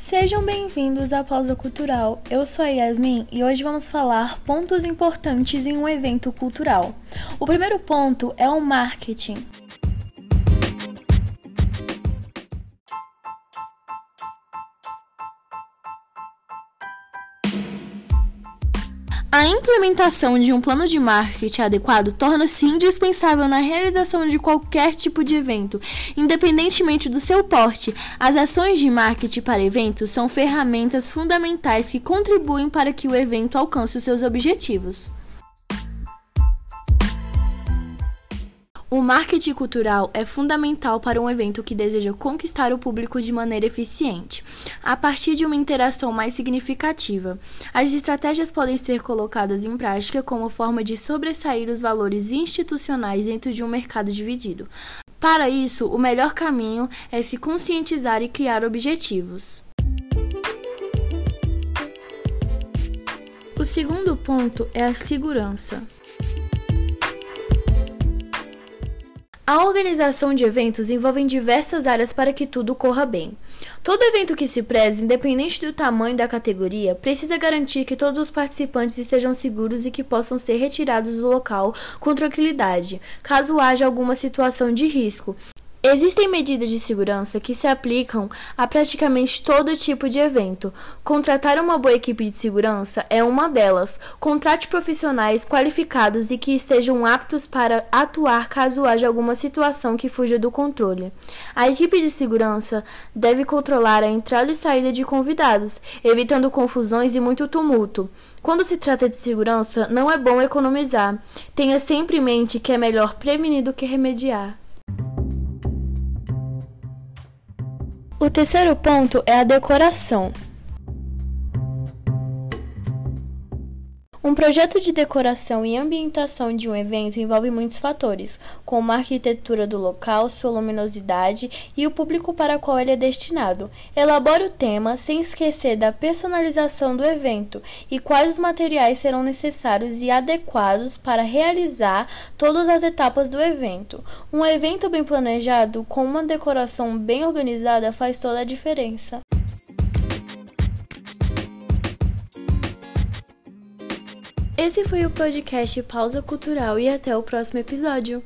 Sejam bem-vindos à Pausa Cultural. Eu sou a Yasmin e hoje vamos falar pontos importantes em um evento cultural. O primeiro ponto é o marketing. A implementação de um plano de marketing adequado torna-se indispensável na realização de qualquer tipo de evento, independentemente do seu porte. As ações de marketing para eventos são ferramentas fundamentais que contribuem para que o evento alcance os seus objetivos. O marketing cultural é fundamental para um evento que deseja conquistar o público de maneira eficiente, a partir de uma interação mais significativa. As estratégias podem ser colocadas em prática como forma de sobressair os valores institucionais dentro de um mercado dividido. Para isso, o melhor caminho é se conscientizar e criar objetivos. O segundo ponto é a segurança. A organização de eventos envolve diversas áreas para que tudo corra bem. Todo evento que se preze, independente do tamanho da categoria, precisa garantir que todos os participantes estejam seguros e que possam ser retirados do local com tranquilidade, caso haja alguma situação de risco, Existem medidas de segurança que se aplicam a praticamente todo tipo de evento. Contratar uma boa equipe de segurança é uma delas. Contrate profissionais qualificados e que estejam aptos para atuar caso haja alguma situação que fuja do controle. A equipe de segurança deve controlar a entrada e saída de convidados, evitando confusões e muito tumulto. Quando se trata de segurança, não é bom economizar. Tenha sempre em mente que é melhor prevenir do que remediar. O terceiro ponto é a decoração. Um projeto de decoração e ambientação de um evento envolve muitos fatores, como a arquitetura do local, sua luminosidade e o público para o qual ele é destinado. Elabore o tema sem esquecer da personalização do evento e quais os materiais serão necessários e adequados para realizar todas as etapas do evento. Um evento bem planejado com uma decoração bem organizada faz toda a diferença. Esse foi o podcast Pausa Cultural e até o próximo episódio.